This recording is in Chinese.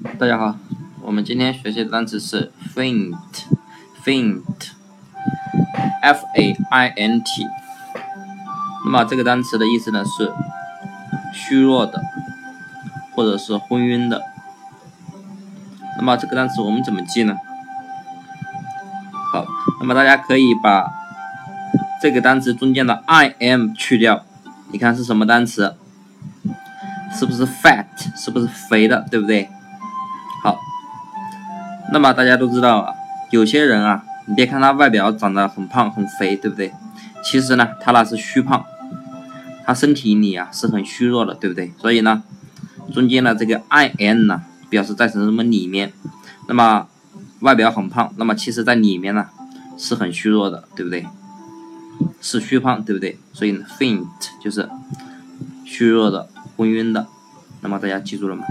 大家好，我们今天学习的单词是 faint，faint，f a i n t。那么这个单词的意思呢是虚弱的，或者是昏晕的。那么这个单词我们怎么记呢？好，那么大家可以把这个单词中间的 i m 去掉，你看是什么单词？是不是 fat？是不是肥的？对不对？好，那么大家都知道啊，有些人啊，你别看他外表长得很胖很肥，对不对？其实呢，他那是虚胖，他身体里啊是很虚弱的，对不对？所以呢，中间的这个 i n 呢，表示在什么什么里面？那么外表很胖，那么其实在里面呢是很虚弱的，对不对？是虚胖，对不对？所以 faint 就是虚弱的、昏晕的。那么大家记住了吗？